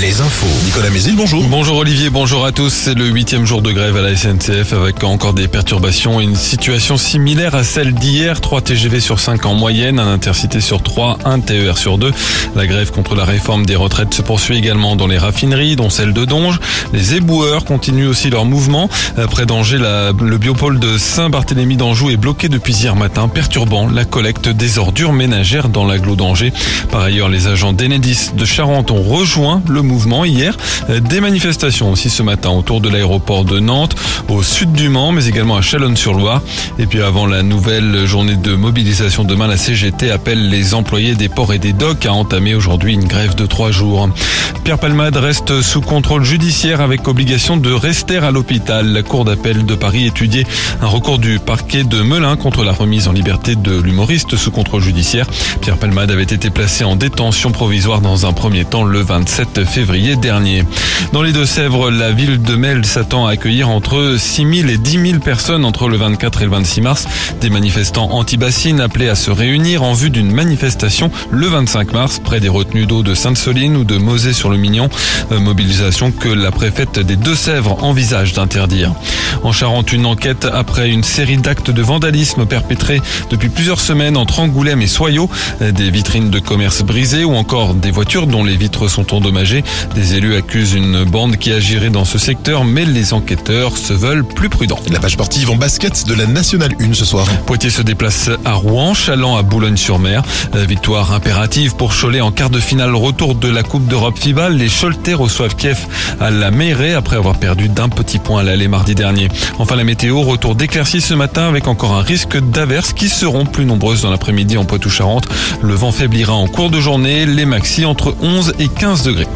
les infos. Nicolas Mézil, bonjour. Bonjour Olivier, bonjour à tous. C'est le huitième jour de grève à la SNCF avec encore des perturbations et une situation similaire à celle d'hier. 3 TGV sur 5 en moyenne, un intercité sur 3, un TER sur 2. La grève contre la réforme des retraites se poursuit également dans les raffineries, dont celle de Donge. Les éboueurs continuent aussi leur mouvement. Près d'Angers, le biopôle de Saint-Barthélemy d'Anjou est bloqué depuis hier matin, perturbant la collecte des ordures ménagères dans l'agglo d'Angers. Par ailleurs, les agents d'Enedis de Charente ont rejoint le mouvement hier. Des manifestations aussi ce matin autour de l'aéroport de Nantes, au sud du Mans, mais également à Chalonne-sur-Loire. Et puis avant la nouvelle journée de mobilisation demain, la CGT appelle les employés des ports et des docks à entamer aujourd'hui une grève de trois jours. Pierre Palmade reste sous contrôle judiciaire avec obligation de rester à l'hôpital. La Cour d'appel de Paris étudiait un recours du parquet de Melun contre la remise en liberté de l'humoriste sous contrôle judiciaire. Pierre Palmade avait été placé en détention provisoire dans un premier temps le 27 février dernier. Dans les Deux-Sèvres, la ville de Mel s'attend à accueillir entre 6 000 et 10 000 personnes entre le 24 et le 26 mars. Des manifestants anti-bassines appelés à se réunir en vue d'une manifestation le 25 mars près des retenues d'eau de Sainte-Soline ou de Mosée-sur-le-Mignon. Euh, mobilisation que la préfète des Deux-Sèvres envisage d'interdire. En Charente, une enquête après une série d'actes de vandalisme perpétrés depuis plusieurs semaines entre Angoulême et Soyaux. Des vitrines de commerce brisées ou encore des voitures dont les vitres sont endommagées. Des élus accusent une bande qui agirait dans ce secteur, mais les enquêteurs se veulent plus prudents. La page sportive en basket de la Nationale 1 ce soir. Poitiers se déplace à Rouen, Chaland à Boulogne-sur-Mer. Victoire impérative pour Cholet en quart de finale retour de la Coupe d'Europe FIBA. Les Choletais reçoivent Kiev à la Meyrée après avoir perdu d'un petit point à l'aller mardi dernier. Enfin la météo, retour d'éclaircies ce matin avec encore un risque d'averses qui seront plus nombreuses dans l'après-midi en Poitou-Charentes. Le vent faiblira en cours de journée, les maxi entre 11 et 15 degrés.